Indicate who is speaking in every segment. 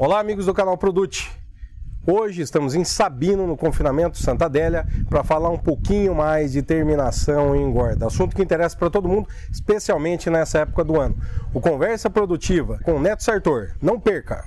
Speaker 1: Olá, amigos do canal Produte. Hoje estamos em Sabino, no confinamento Santa Adélia, para falar um pouquinho mais de terminação e engorda. Assunto que interessa para todo mundo, especialmente nessa época do ano. O Conversa Produtiva com Neto Sartor. Não perca!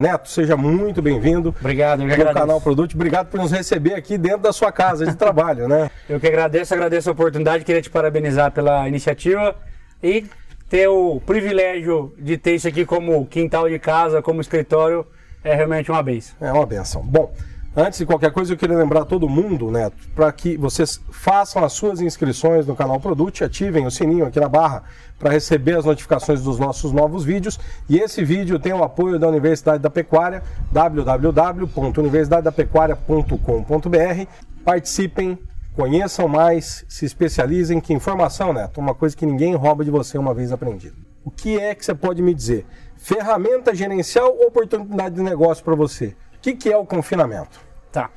Speaker 1: Neto, seja muito bem-vindo.
Speaker 2: Obrigado, eu que
Speaker 1: agradeço. canal Produto. Obrigado por nos receber aqui dentro da sua casa de trabalho, né?
Speaker 2: Eu que agradeço, agradeço a oportunidade, queria te parabenizar pela iniciativa e ter o privilégio de ter isso aqui como quintal de casa, como escritório, é realmente uma benção.
Speaker 1: É uma benção. Bom, Antes de qualquer coisa, eu queria lembrar todo mundo, Neto, para que vocês façam as suas inscrições no canal Produto, ativem o sininho aqui na barra para receber as notificações dos nossos novos vídeos. E esse vídeo tem o apoio da Universidade da Pecuária, www.universidadedapecuaria.com.br. Participem, conheçam mais, se especializem. Que informação, Neto, uma coisa que ninguém rouba de você uma vez aprendido. O que é que você pode me dizer? Ferramenta gerencial ou oportunidade de negócio para você? O que, que é o confinamento?
Speaker 2: Tá.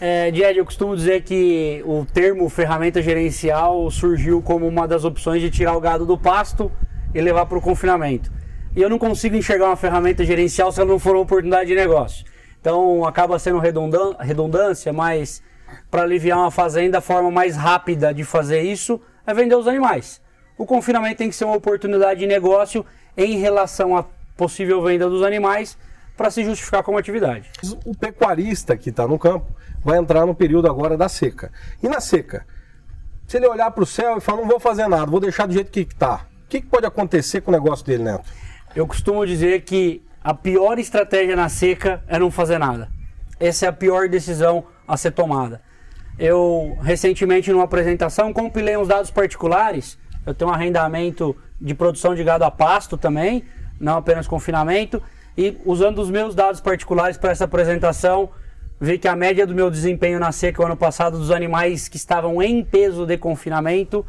Speaker 2: É, Died, eu costumo dizer que o termo ferramenta gerencial surgiu como uma das opções de tirar o gado do pasto e levar para o confinamento. E eu não consigo enxergar uma ferramenta gerencial se ela não for uma oportunidade de negócio. Então acaba sendo redundância, mas para aliviar uma fazenda, a forma mais rápida de fazer isso é vender os animais. O confinamento tem que ser uma oportunidade de negócio em relação à possível venda dos animais para se justificar como atividade.
Speaker 1: O pecuarista que está no campo vai entrar no período agora da seca. E na seca, se ele olhar para o céu e falar, não vou fazer nada, vou deixar do jeito que está, o que, que pode acontecer com o negócio dele, Neto?
Speaker 2: Eu costumo dizer que a pior estratégia na seca é não fazer nada. Essa é a pior decisão a ser tomada. Eu, recentemente, numa apresentação, compilei uns dados particulares. Eu tenho um arrendamento de produção de gado a pasto também, não apenas confinamento. E usando os meus dados particulares para essa apresentação, vi que a média do meu desempenho na seca o ano passado dos animais que estavam em peso de confinamento,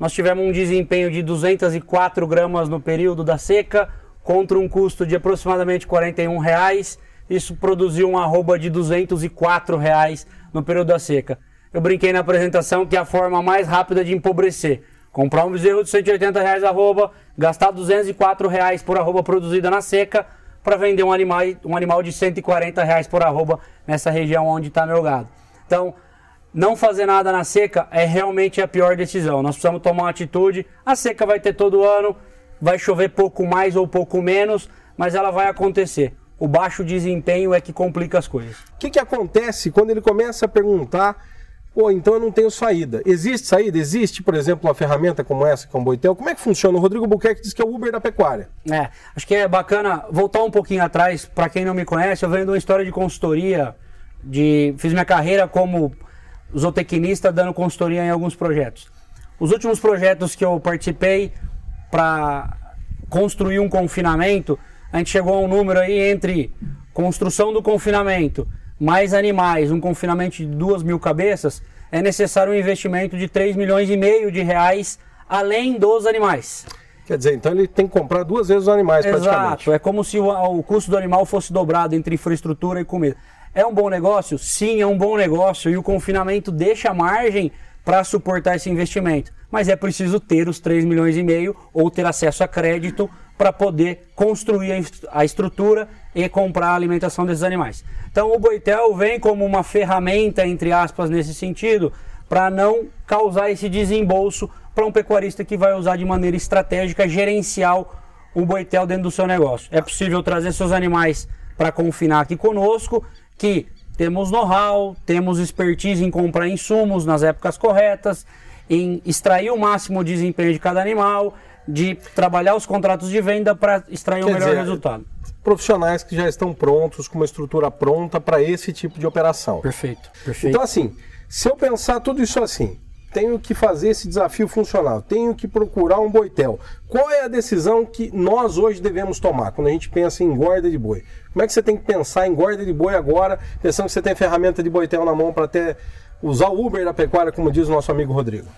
Speaker 2: nós tivemos um desempenho de 204 gramas no período da seca, contra um custo de aproximadamente 41 reais. Isso produziu um arroba de 204 reais no período da seca. Eu brinquei na apresentação que é a forma mais rápida de empobrecer. Comprar um bezerro de 180 reais arroba, gastar 204 reais por arroba produzida na seca, para vender um animal, um animal de 140 reais por arroba nessa região onde está meu gado. Então, não fazer nada na seca é realmente a pior decisão. Nós precisamos tomar uma atitude. A seca vai ter todo ano, vai chover pouco mais ou pouco menos, mas ela vai acontecer. O baixo desempenho é que complica as coisas.
Speaker 1: O que, que acontece quando ele começa a perguntar Pô, então eu não tenho saída. Existe saída? Existe, por exemplo, uma ferramenta como essa, com o Boitel? Como é que funciona? O Rodrigo Buquerque diz que é o Uber da pecuária.
Speaker 2: É, acho que é bacana voltar um pouquinho atrás. Para quem não me conhece, eu venho de uma história de consultoria. De, fiz minha carreira como zootecnista, dando consultoria em alguns projetos. Os últimos projetos que eu participei para construir um confinamento, a gente chegou a um número aí entre construção do confinamento mais animais, um confinamento de duas mil cabeças, é necessário um investimento de 3 milhões e meio de reais além dos animais.
Speaker 1: Quer dizer, então ele tem que comprar duas vezes os animais
Speaker 2: Exato, praticamente. é como se o, o custo do animal fosse dobrado entre infraestrutura e comida. É um bom negócio? Sim, é um bom negócio e o confinamento deixa margem para suportar esse investimento. Mas é preciso ter os 3 milhões e meio ou ter acesso a crédito para poder construir a estrutura e comprar a alimentação desses animais. Então o Boitel vem como uma ferramenta, entre aspas, nesse sentido, para não causar esse desembolso para um pecuarista que vai usar de maneira estratégica, gerencial, o Boitel dentro do seu negócio. É possível trazer seus animais para confinar aqui conosco, que temos know-how, temos expertise em comprar insumos nas épocas corretas, em extrair o máximo desempenho de cada animal, de trabalhar os contratos de venda para extrair o melhor dizer, resultado.
Speaker 1: Profissionais que já estão prontos, com uma estrutura pronta para esse tipo de operação.
Speaker 2: Perfeito, perfeito.
Speaker 1: Então, assim, se eu pensar tudo isso assim, tenho que fazer esse desafio funcional, tenho que procurar um boitel. Qual é a decisão que nós hoje devemos tomar quando a gente pensa em guarda de boi? Como é que você tem que pensar em guarda de boi agora, pensando que você tem ferramenta de boitel na mão para até usar o Uber da pecuária, como diz o nosso amigo Rodrigo?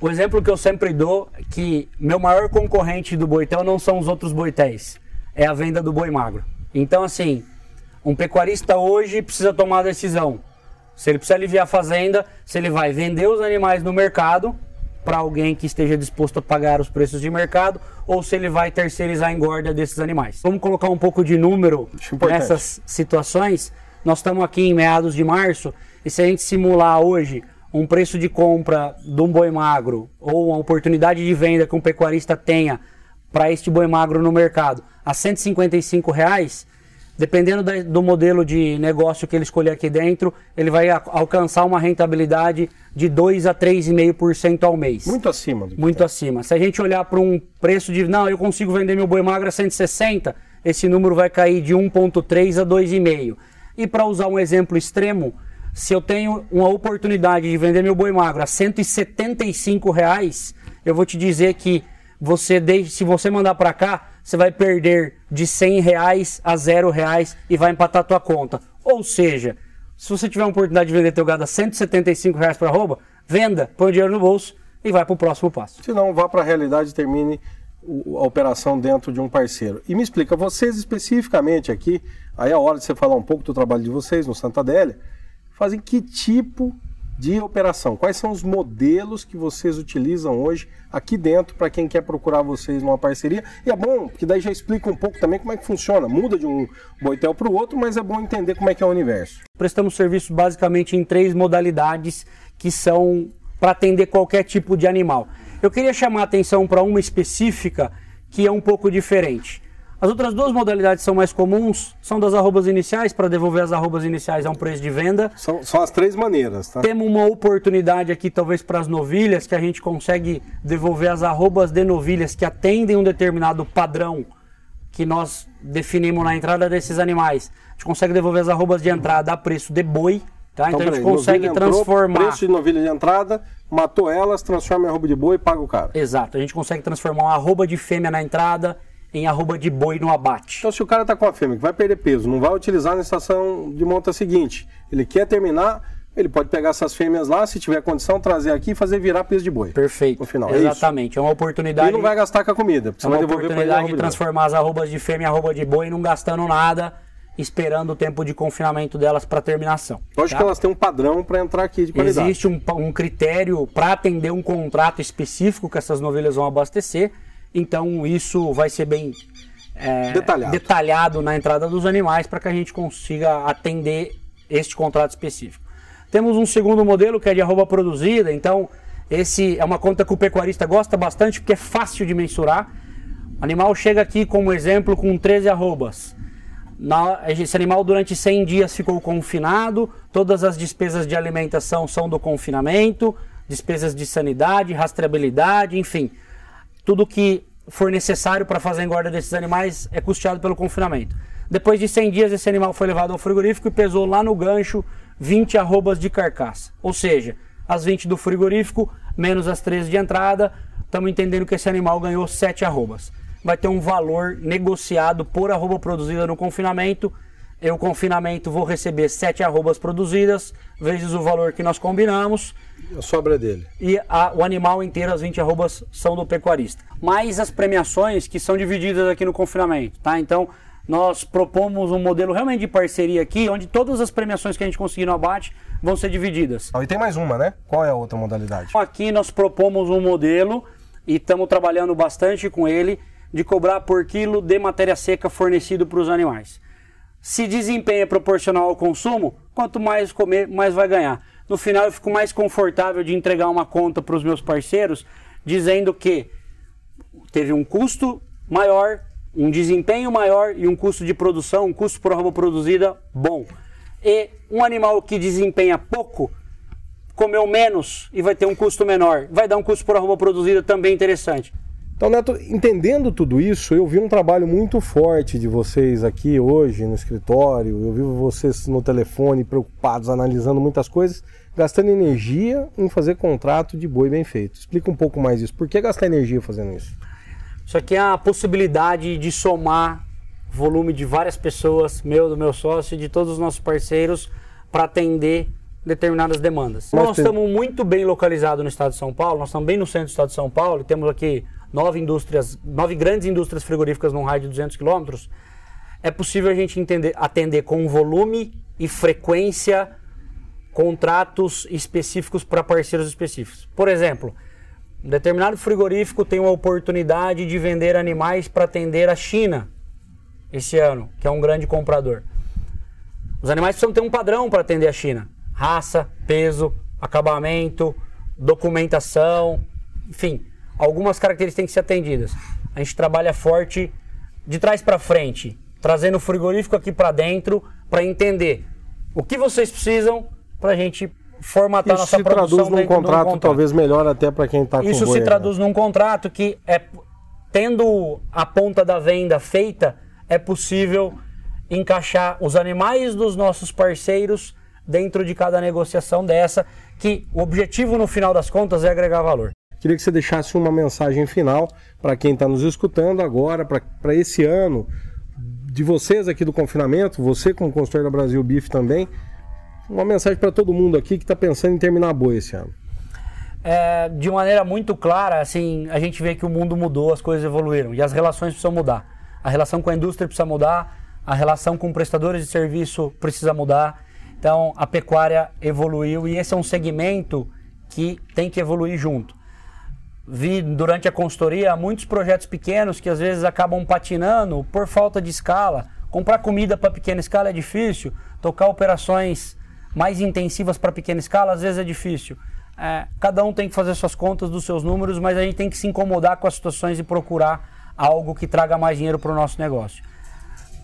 Speaker 2: O exemplo que eu sempre dou é que meu maior concorrente do boitel não são os outros boitéis, é a venda do boi magro. Então, assim, um pecuarista hoje precisa tomar a decisão. Se ele precisa aliviar a fazenda, se ele vai vender os animais no mercado para alguém que esteja disposto a pagar os preços de mercado ou se ele vai terceirizar a engorda desses animais. Vamos colocar um pouco de número nessas situações. Nós estamos aqui em meados de março e se a gente simular hoje um preço de compra de um boi magro ou uma oportunidade de venda que um pecuarista tenha para este boi magro no mercado a 155 reais, dependendo do modelo de negócio que ele escolher aqui dentro, ele vai alcançar uma rentabilidade de 2 a 3,5% ao mês.
Speaker 1: Muito acima.
Speaker 2: Do Muito acima. Se a gente olhar para um preço de, não, eu consigo vender meu boi magro a 160, esse número vai cair de 1,3 a 2,5. E para usar um exemplo extremo, se eu tenho uma oportunidade de vender meu boi magro a 175 reais, eu vou te dizer que você se você mandar para cá, você vai perder de 100 reais a 0 reais e vai empatar a tua conta. Ou seja, se você tiver uma oportunidade de vender teu gado a 175 reais para arroba, venda, põe o dinheiro no bolso e vai para o próximo passo.
Speaker 1: Se não, vá para a realidade e termine a operação dentro de um parceiro. E me explica, vocês especificamente aqui, aí é a hora de você falar um pouco do trabalho de vocês no Santa Adélia, fazem que tipo de operação? Quais são os modelos que vocês utilizam hoje aqui dentro para quem quer procurar vocês numa parceria? E é bom, que daí já explica um pouco também como é que funciona. Muda de um boitel para o outro, mas é bom entender como é que é o universo.
Speaker 2: Prestamos serviço basicamente em três modalidades que são para atender qualquer tipo de animal. Eu queria chamar a atenção para uma específica que é um pouco diferente. As outras duas modalidades são mais comuns, são das arrobas iniciais, para devolver as arrobas iniciais a um preço de venda.
Speaker 1: São, são as três maneiras, tá?
Speaker 2: Temos uma oportunidade aqui, talvez, para as novilhas, que a gente consegue devolver as arrobas de novilhas que atendem um determinado padrão que nós definimos na entrada desses animais. A gente consegue devolver as arrobas de entrada a preço de boi, tá? Então, então a gente consegue transformar.
Speaker 1: preço de novilha de entrada, matou elas, transforma em arroba de boi e paga o cara.
Speaker 2: Exato, a gente consegue transformar uma arroba de fêmea na entrada em arroba de boi no abate.
Speaker 1: Então, se o cara está com a fêmea que vai perder peso, não vai utilizar na estação de monta seguinte, ele quer terminar, ele pode pegar essas fêmeas lá, se tiver condição, trazer aqui e fazer virar peso de boi.
Speaker 2: Perfeito. No final. É Exatamente. É, é uma oportunidade.
Speaker 1: E não vai gastar com a comida.
Speaker 2: É uma oportunidade de transformar as arrobas de fêmea em arroba de boi, não gastando nada, esperando o tempo de confinamento delas para terminação.
Speaker 1: Lógico tá? que elas têm um padrão para entrar aqui de qualidade.
Speaker 2: Existe um, um critério para atender um contrato específico que essas novelas vão abastecer. Então isso vai ser bem é, detalhado. detalhado na entrada dos animais para que a gente consiga atender este contrato específico. Temos um segundo modelo que é de arroba produzida, então esse é uma conta que o pecuarista gosta bastante porque é fácil de mensurar. O animal chega aqui como exemplo com 13 arrobas. Esse animal durante 100 dias ficou confinado, todas as despesas de alimentação são do confinamento, despesas de sanidade, rastreabilidade, enfim, tudo que for necessário para fazer a engorda desses animais é custeado pelo confinamento. Depois de 100 dias, esse animal foi levado ao frigorífico e pesou lá no gancho 20 arrobas de carcaça. Ou seja, as 20 do frigorífico menos as 13 de entrada, estamos entendendo que esse animal ganhou 7 arrobas. Vai ter um valor negociado por arroba produzida no confinamento. Eu, confinamento, vou receber 7 arrobas produzidas, vezes o valor que nós combinamos
Speaker 1: a sobra é dele.
Speaker 2: E a, o animal inteiro, as 20 arrobas, são do pecuarista. Mais as premiações que são divididas aqui no confinamento, tá? Então, nós propomos um modelo realmente de parceria aqui, onde todas as premiações que a gente conseguir no abate vão ser divididas.
Speaker 1: Ah, e tem mais uma, né? Qual é a outra modalidade?
Speaker 2: Aqui nós propomos um modelo e estamos trabalhando bastante com ele de cobrar por quilo de matéria seca fornecido para os animais. Se desempenho é proporcional ao consumo, quanto mais comer, mais vai ganhar no final eu fico mais confortável de entregar uma conta para os meus parceiros, dizendo que teve um custo maior, um desempenho maior e um custo de produção, um custo por arroba produzida bom. E um animal que desempenha pouco, comeu menos e vai ter um custo menor, vai dar um custo por arroba produzida também interessante.
Speaker 1: Então, Neto, entendendo tudo isso, eu vi um trabalho muito forte de vocês aqui hoje no escritório, eu vi vocês no telefone preocupados, analisando muitas coisas, gastando energia em fazer contrato de boi bem feito. Explica um pouco mais isso. Por que gastar energia fazendo isso?
Speaker 2: Isso aqui é a possibilidade de somar volume de várias pessoas, meu, do meu sócio e de todos os nossos parceiros, para atender determinadas demandas. Mas nós tem... estamos muito bem localizados no estado de São Paulo, nós estamos bem no centro do estado de São Paulo, temos aqui nove indústrias, nove grandes indústrias frigoríficas num raio de 200 quilômetros, é possível a gente entender, atender com volume e frequência contratos específicos para parceiros específicos. Por exemplo, Um determinado frigorífico tem uma oportunidade de vender animais para atender a China esse ano, que é um grande comprador. Os animais precisam ter um padrão para atender a China: raça, peso, acabamento, documentação, enfim, algumas características têm que ser atendidas. A gente trabalha forte de trás para frente, trazendo o frigorífico aqui para dentro para entender o que vocês precisam para a gente formatar
Speaker 1: Isso
Speaker 2: nossa
Speaker 1: se
Speaker 2: produção
Speaker 1: traduz num
Speaker 2: dentro de um
Speaker 1: contrato,
Speaker 2: contrato.
Speaker 1: talvez melhor até para quem está com
Speaker 2: Isso se traduz
Speaker 1: né?
Speaker 2: num contrato que é tendo a ponta da venda feita, é possível encaixar os animais dos nossos parceiros dentro de cada negociação dessa, que o objetivo no final das contas é agregar valor.
Speaker 1: Queria que você deixasse uma mensagem final para quem está nos escutando agora, para esse ano, de vocês aqui do confinamento, você como consultor da Brasil Beef também, uma mensagem para todo mundo aqui que está pensando em terminar boi esse ano.
Speaker 2: É, de maneira muito clara, assim, a gente vê que o mundo mudou, as coisas evoluíram e as relações precisam mudar. A relação com a indústria precisa mudar, a relação com prestadores de serviço precisa mudar. Então, a pecuária evoluiu e esse é um segmento que tem que evoluir junto. Vi durante a consultoria muitos projetos pequenos que às vezes acabam patinando por falta de escala. Comprar comida para pequena escala é difícil, tocar operações mais intensivas para pequena escala às vezes é difícil. É, cada um tem que fazer suas contas dos seus números, mas a gente tem que se incomodar com as situações e procurar algo que traga mais dinheiro para o nosso negócio.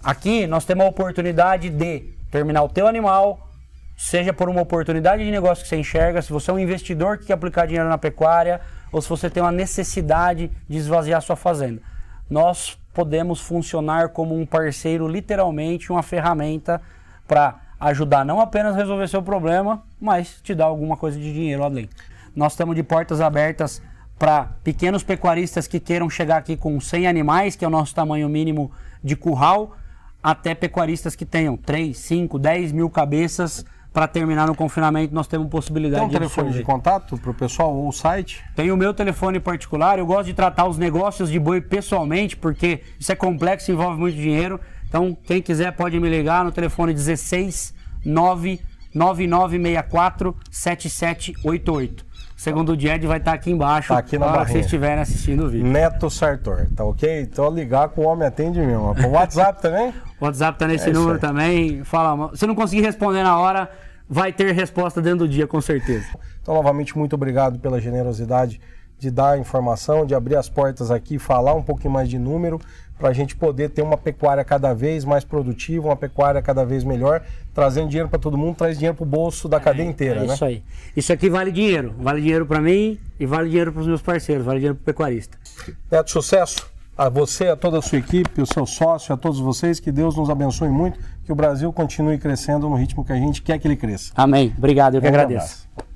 Speaker 2: Aqui nós temos a oportunidade de terminar o teu animal, seja por uma oportunidade de negócio que você enxerga, se você é um investidor que quer aplicar dinheiro na pecuária, ou se você tem uma necessidade de esvaziar sua fazenda. Nós podemos funcionar como um parceiro, literalmente uma ferramenta para ajudar não apenas a resolver seu problema, mas te dar alguma coisa de dinheiro além. Nós estamos de portas abertas para pequenos pecuaristas que queiram chegar aqui com 100 animais, que é o nosso tamanho mínimo de curral, até pecuaristas que tenham 3, 5, 10 mil cabeças. Para terminar no confinamento, nós temos possibilidade
Speaker 1: Tem um
Speaker 2: de
Speaker 1: telefone de
Speaker 2: absorver.
Speaker 1: contato para o pessoal ou o site?
Speaker 2: Tem o meu telefone particular, eu gosto de tratar os negócios de boi pessoalmente, porque isso é complexo, envolve muito dinheiro. Então, quem quiser pode me ligar no telefone 16 9 9964 7788. Segundo o Jed vai estar aqui embaixo,
Speaker 1: Tá aqui na
Speaker 2: hora que vocês estiverem assistindo o vídeo.
Speaker 1: Neto Sartor, tá ok? Então ligar com o homem atende mesmo. O WhatsApp também?
Speaker 2: O WhatsApp tá nesse
Speaker 1: É
Speaker 2: número também. Fala, se não conseguir responder na hora, vai ter resposta dentro do dia, com certeza.
Speaker 1: Então, novamente, muito obrigado pela generosidade de dar a informação, de abrir as portas aqui, falar um pouquinho mais de número, para a gente poder ter uma pecuária cada vez mais produtiva, uma pecuária cada vez melhor, trazendo dinheiro para todo mundo, traz dinheiro para o bolso da cadeia inteira,
Speaker 2: É
Speaker 1: né?
Speaker 2: isso aí. Isso aqui vale dinheiro. Vale dinheiro para mim e vale dinheiro para os meus parceiros, vale dinheiro para o pecuarista.
Speaker 1: Neto, sucesso a você, a toda a sua equipe, o seu sócio, a todos vocês, que Deus nos abençoe muito, que o Brasil continue crescendo no ritmo que a gente quer que ele cresça.
Speaker 2: Amém. Obrigado, eu que
Speaker 1: Grande
Speaker 2: agradeço.
Speaker 1: abraço.